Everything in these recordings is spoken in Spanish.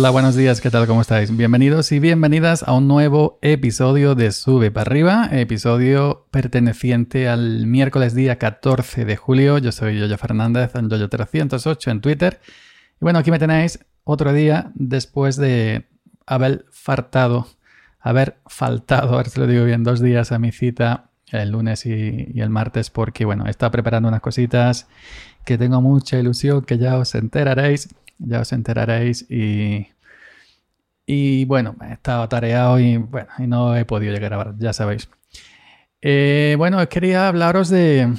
Hola, buenos días, ¿qué tal? ¿Cómo estáis? Bienvenidos y bienvenidas a un nuevo episodio de Sube para arriba, episodio perteneciente al miércoles día 14 de julio. Yo soy Yoyo Fernández en Yoyo308 en Twitter. Y bueno, aquí me tenéis otro día después de haber faltado, haber faltado, a ver si lo digo bien, dos días a mi cita el lunes y, el martes porque bueno, estado preparando unas cositas que tengo mucha ilusión que ya os enteraréis ya os enteraréis y, y bueno, he estado y bueno, y no he podido llegar a grabar, ya sabéis. Eh, bueno, quería hablaros de,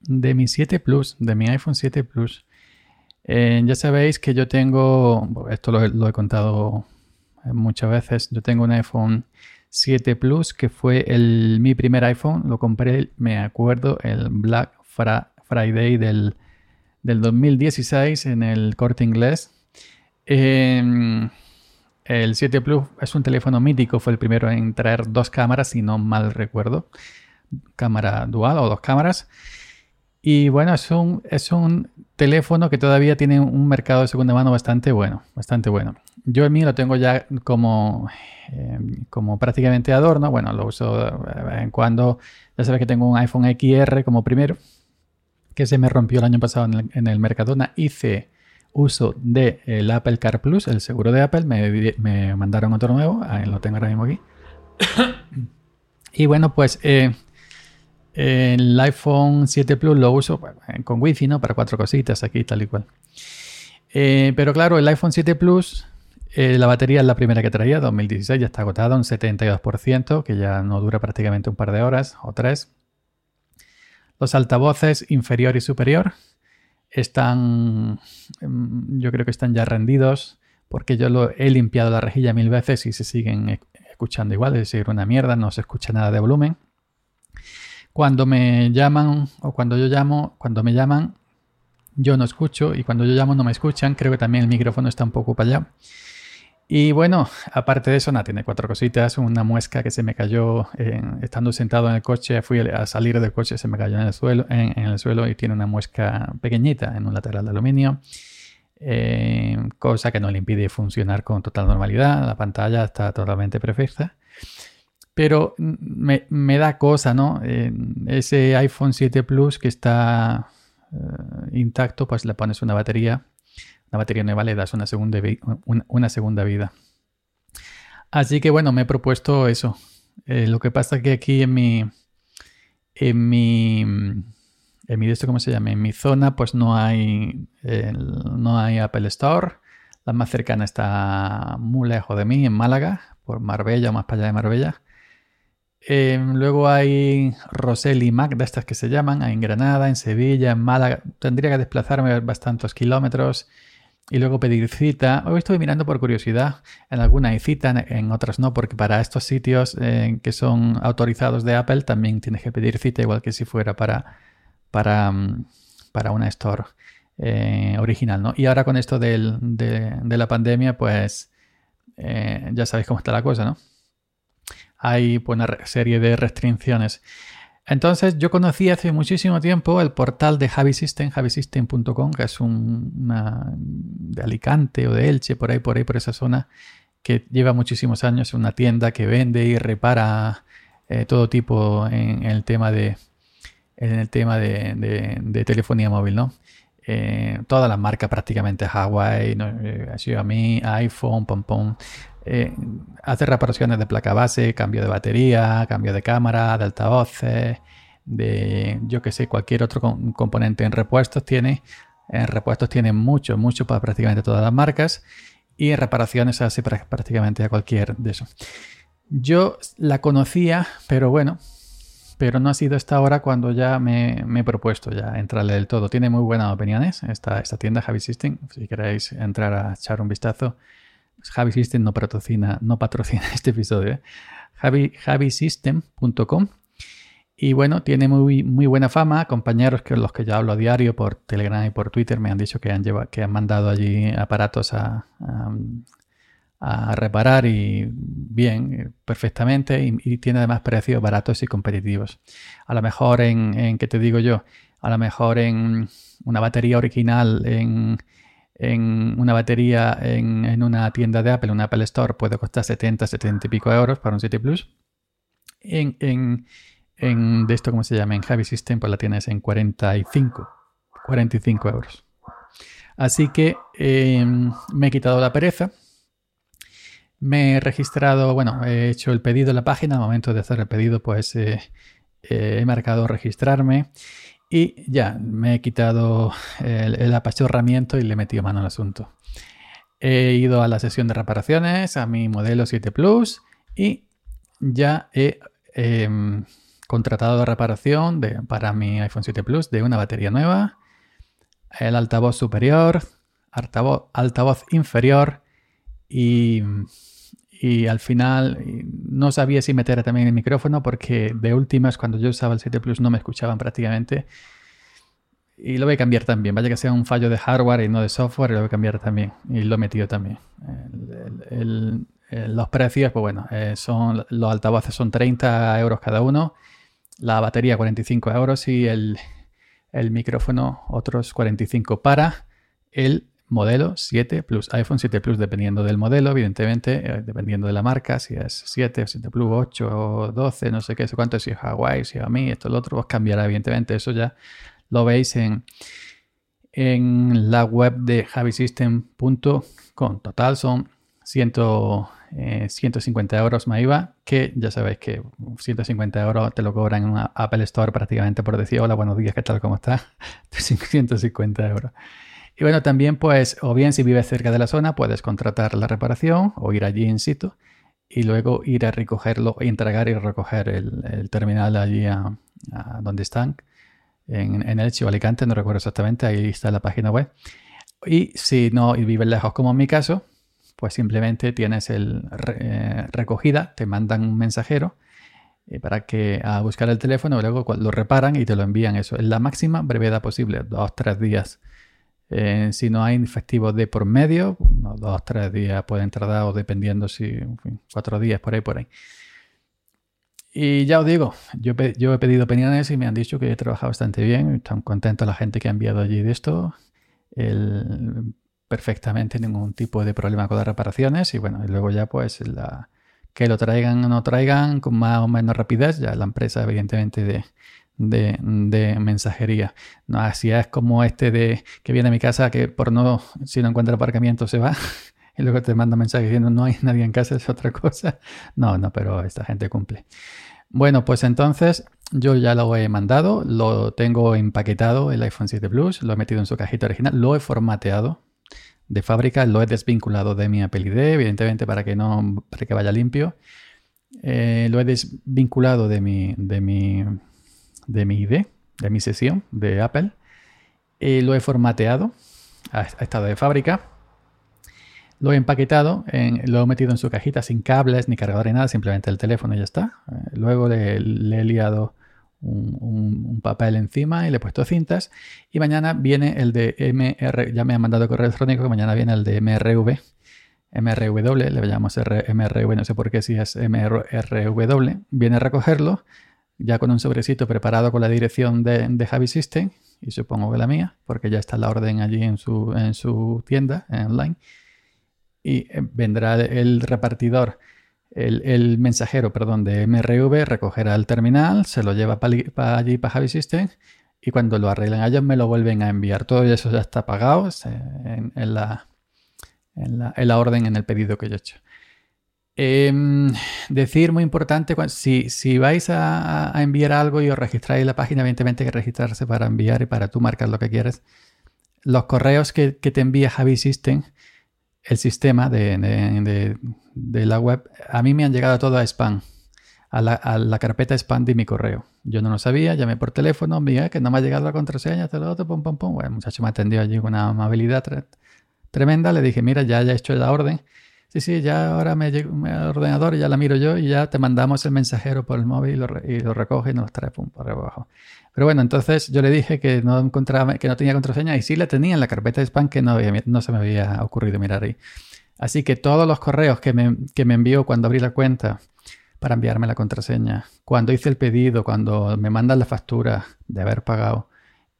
de mi 7 Plus, de mi iPhone 7 Plus. Eh, ya sabéis que yo tengo, esto lo, he contado muchas veces, yo tengo un iPhone 7 Plus que fue el, mi primer iPhone, lo compré, me acuerdo, el Black Friday del del 2016 en el corte inglés. Em, el 7 Plus es un teléfono mítico, fue el primero en traer dos cámaras, si no mal recuerdo. Cámara dual o dos cámaras. Y bueno, es un, es un teléfono que todavía tiene un mercado de segunda mano bastante bueno, bastante bueno. Yo el mío lo tengo ya como, em, como prácticamente adorno. Bueno, lo uso de vez en cuando. Ya sabes que tengo un iPhone XR como primero que se me rompió el año pasado en el, Mercadona, hice uso del el Apple Car Plus, el seguro de Apple, me, mandaron otro nuevo, ahí lo tengo ahora mismo aquí. y bueno, pues eh, el iPhone 7 Plus lo uso con Wi-Fi, ¿no? Para cuatro cositas aquí, tal y cual. Eh, pero claro, el iPhone 7 Plus, eh, la batería es la primera que traía, 2016, ya está agotada, un 72%, que ya no dura prácticamente un par de horas o tres. Los altavoces inferior y superior están, em, yo creo que están ya rendidos porque yo lo he limpiado la rejilla mil veces y se siguen e-, escuchando igual, es decir, una mierda, no se escucha nada de volumen. Cuando me llaman o cuando yo llamo, cuando me llaman, yo no escucho y cuando yo llamo no me escuchan, creo que también el micrófono está un poco para allá. Y bueno, aparte de eso, nada, tiene cuatro cositas. Una muesca que se me cayó estando sentado en el coche. Fui a salir del coche, se me cayó en el suelo, en, el suelo y tiene una muesca pequeñita en un lateral de aluminio. Eh, cosa que no le impide funcionar con total normalidad. La pantalla está totalmente perfecta. Pero me, da cosa, ¿no? ese iPhone 7 Plus que está eh, intacto, pues le pones una batería la batería nueva le das una segunda, una, segunda vida. Así que bueno, me he propuesto eso. Eh, lo que pasa es que aquí en mi. En mi. En mi ¿cómo se llama? En mi zona, pues no hay. no hay Apple Store. La más cercana está muy lejos de mí, en Málaga, por Marbella o más para allá de Marbella. Em, luego hay Rosel y Mac, de estas que se llaman, en Granada, en Sevilla, en Málaga. Tendría que desplazarme bastantes kilómetros y luego pedir cita. Hoy estoy mirando por curiosidad. En algunas hay cita, en otras no, porque para estos sitios eh, que son autorizados de Apple también tienes que pedir cita, igual que si fuera para, para, mm, para una store eh, original. ¿no? Y ahora con esto de, la pandemia, pues eh, ya sabéis cómo está la cosa, ¿no? Hay pues, una serie de restricciones. Entonces yo conocí hace muchísimo tiempo el portal de Javi System, javisystem.com, que es un, de Alicante o de Elche, por ahí, por ahí, por esa zona, que lleva muchísimos años, una tienda que vende y repara eh, todo tipo en, el tema de en el tema de, telefonía móvil, ¿no? Eh, todas las marcas prácticamente, Huawei, ¿no? Eh, Xiaomi, iPhone, pom, pom, eh, hace reparaciones de placa base, cambio de batería, cambio de cámara, de altavoces, de yo que sé, cualquier otro componente en repuestos tiene. En repuestos tiene mucho, mucho para prácticamente todas las marcas. Y en reparaciones hace prácticamente a cualquier de esos. Yo la conocía, pero bueno, pero no ha sido esta hora cuando ya me, he propuesto ya entrarle del todo. Tiene muy buenas opiniones esta, esta tienda, Javi System. Si queréis entrar a echar un vistazo, Javi System no patrocina, no patrocina este episodio. ¿eh? Javisystem.com y bueno, tiene muy, muy buena fama. Compañeros que los que yo hablo a diario por Telegram y por Twitter me han dicho que han, llevado, que han mandado allí aparatos a, reparar y bien, perfectamente. Y, tiene además precios baratos y competitivos. A lo mejor en, en ¿qué te digo yo? A lo mejor en una batería original en en una batería en, una tienda de Apple, un Apple Store, puede costar 70, 70 y pico euros para un 7 Plus. En, en, de esto, ¿cómo se llama? En Javi System, pues la tienes en 45, 45 euros. Así que em, me he quitado la pereza. Me he registrado, bueno, he hecho el pedido en la página. Al momento de hacer el pedido, pues eh, eh, he marcado registrarme y ya, me he quitado el, apachurramiento y le he metido mano al asunto. He ido a la sesión de reparaciones, a mi modelo 7 Plus y ya he em, contratado la reparación de, para mi iPhone 7 Plus de una batería nueva, el altavoz superior, altavoz, altavoz inferior y y al final no sabía si meter también el micrófono porque de últimas cuando yo usaba el 7 Plus no me escuchaban prácticamente. Y lo voy a cambiar también. Vaya que sea un fallo de hardware y no de software, lo voy a cambiar también. Y lo he metido también. los precios, pues bueno, eh, son, los altavoces son 30 euros cada uno. La batería 45 euros y el, micrófono otros 45 para el modelo 7 Plus, iPhone 7 Plus, dependiendo del modelo, evidentemente, eh, dependiendo de la marca, si es 7 o 7 Plus, 8 o 12, no sé qué, sé cuánto, si es Hawaii, si es a mí, esto, lo otro, pues cambiará, evidentemente. Eso ya lo veis en, en la web de javisystem.com. Total son 100, 150 eh, euros más IVA, que ya sabéis que 150 euros te lo cobran en una Apple Store prácticamente por decir hola, buenos días, ¿qué tal? ¿Cómo estás? 150 euros. Y bueno, también pues, o bien si vives cerca de la zona, puedes contratar la reparación o ir allí in situ y luego ir a recogerlo, entregar y recoger el, terminal allí a, donde están, en, en Elche o Alicante, no recuerdo exactamente, ahí está la página web. Y si no vives lejos como en mi caso, pues simplemente tienes el eh, recogida, te mandan un mensajero eh, para que a buscar el teléfono y luego lo reparan y te lo envían eso en la máxima brevedad posible, dos, tres días eh, si no hay efectivos de por medio, unos dos, tres días pueden tardar o dependiendo si, cuatro días por ahí, por ahí. Y ya os digo, yo, yo he pedido opiniones y me han dicho que he trabajado bastante bien, están contentos la gente que ha enviado allí de esto, el, perfectamente ningún tipo de problema con las reparaciones y bueno, y luego ya pues la, que lo traigan o no traigan con más o menos rapidez, ya la empresa evidentemente de, de, mensajería. No, así es como este de que viene a mi casa que por no, si no encuentra aparcamiento se va y luego te manda mensaje diciendo no hay nadie en casa, es otra cosa. No, no, pero esta gente cumple. Bueno, pues entonces yo ya lo he mandado, lo tengo empaquetado el iPhone 7 Plus, lo he metido en su cajita original, lo he formateado de fábrica, lo he desvinculado de mi Apple ID, evidentemente para que no, para que vaya limpio. Eh, lo he desvinculado de mi, de mi de mi ID, de mi sesión de Apple. y lo he formateado a, estado de fábrica. Lo he empaquetado, lo he metido en su cajita sin cables ni cargador ni nada, simplemente el teléfono y ya está. Eh, luego le, he liado un, papel encima y le he puesto cintas. Y mañana viene el de MR, ya me ha mandado correo electrónico que mañana viene el de MRV. MRW, le llamamos MRV, no sé por qué si es MRW, viene a recogerlo ya con un sobrecito preparado con la dirección de, de Javi System y supongo que la mía, porque ya está la orden allí en su, en su tienda en online. Y eh, vendrá el repartidor, el, mensajero, perdón, de MRV, recogerá el terminal, se lo lleva para allí, para Javi System, y cuando lo arreglen ellos me lo vuelven a enviar. Todo eso ya está pagado en, la, en, la, en la orden, en el pedido que yo he hecho. Em, decir muy importante, si, si vais a, enviar algo y os registráis la página, evidentemente hay que registrarse para enviar y para tú marcar lo que quieres. Los correos que, te envía Javi System, el sistema de, la web, a mí me han llegado todo a spam, a la, carpeta spam de mi correo. Yo no lo sabía, llamé por teléfono, me que no me ha llegado la contraseña, todo lo otro, pum, pum, pum. Bueno, el muchacho me atendió allí con una amabilidad tremenda. Le dije, mira, ya he hecho la orden Sí, sí, ya ahora me llega el ordenador, ya la miro yo y ya te mandamos el mensajero por el móvil y lo, recoge y nos trae pum, por abajo. Pero bueno, entonces yo le dije que no encontraba, que no tenía contraseña y sí la tenía en la carpeta de spam que no, no se me había ocurrido mirar ahí. Así que todos los correos que me, que me envió cuando abrí la cuenta para enviarme la contraseña, cuando hice el pedido, cuando me mandan la factura de haber pagado,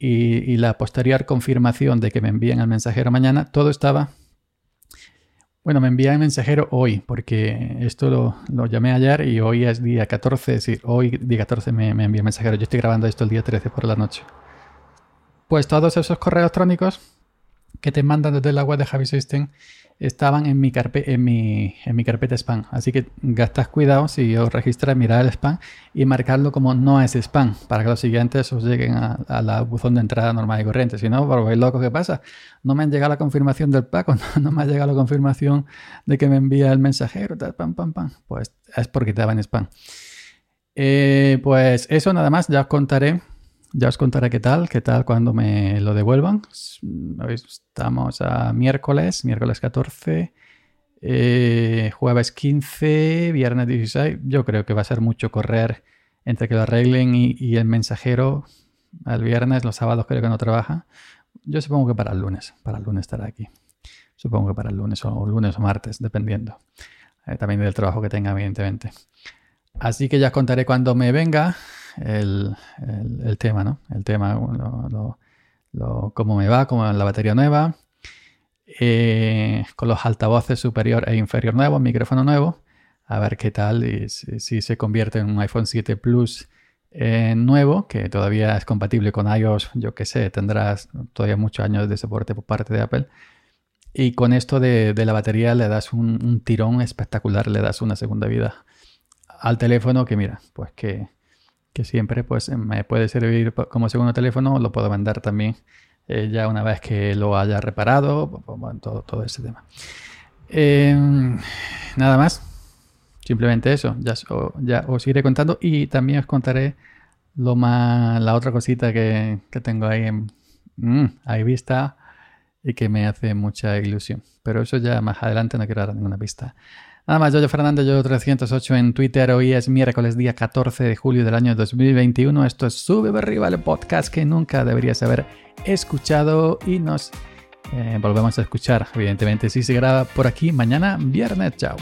y, la posterior confirmación de que me envíen al mensajero mañana, todo estaba... Bueno, me envían el mensajero hoy, porque esto lo, llamé ayer y hoy es día 14, es decir, hoy día 14 me, me envía el mensajero. Yo estoy grabando esto el día 13 por la noche. Pues todos esos correos electrónicos que te mandan desde la web de Javi System estaban en mi, en, mi, en mi carpeta spam. Así que gastas cuidado si os registras, mirar el spam y marcarlo como no es spam para que los siguientes os lleguen a, la buzón de entrada normal y corriente. Si no, por loco, ¿qué pasa? No me han llegado la confirmación del pago, no, me ha llegado la confirmación de que me envía el mensajero, tal, pam, pam, pam. Pues es porque estaba en spam. Eh, pues eso nada más, ya os contaré ya os contaré qué tal, qué tal cuando me lo devuelvan. Estamos a miércoles, miércoles 14, eh, jueves 15, viernes 16. Yo creo que va a ser mucho correr entre que lo arreglen y, el mensajero al viernes, los sábados creo que no trabaja. Yo supongo que para el lunes, para el lunes estará aquí. Supongo que para el lunes o lunes o martes, dependiendo. Eh, también del trabajo que tenga, evidentemente. Así que ya os contaré cuando me venga el, tema, ¿no? El tema, cómo me va, cómo la batería nueva, eh, con los altavoces superior e inferior nuevos, micrófono nuevo, a ver qué tal y si, se convierte en un iPhone 7 Plus eh, nuevo, que todavía es compatible con iOS, yo qué sé, tendrás todavía muchos años de soporte por parte de Apple. Y con esto de, la batería le das un, tirón espectacular, le das una segunda vida al teléfono que mira, pues que, que siempre pues me puede servir como segundo teléfono, lo puedo vender también eh, ya una vez que lo haya reparado, todo, todo ese tema. Em, nada más, simplemente eso, ya, ya, os iré contando y también os contaré lo más, la otra cosita que, que tengo ahí en mm, ahí vista y que me hace mucha ilusión. Pero eso ya más adelante no quiero dar ninguna pista. Nada más, Yoyo Fernández, yo 308 en Twitter. Hoy es miércoles, día 14 de julio del año 2021. Esto es Sube Arriba, el podcast que nunca deberías haber escuchado y nos eh, volvemos a escuchar, evidentemente, si se graba por aquí mañana, viernes. Chao.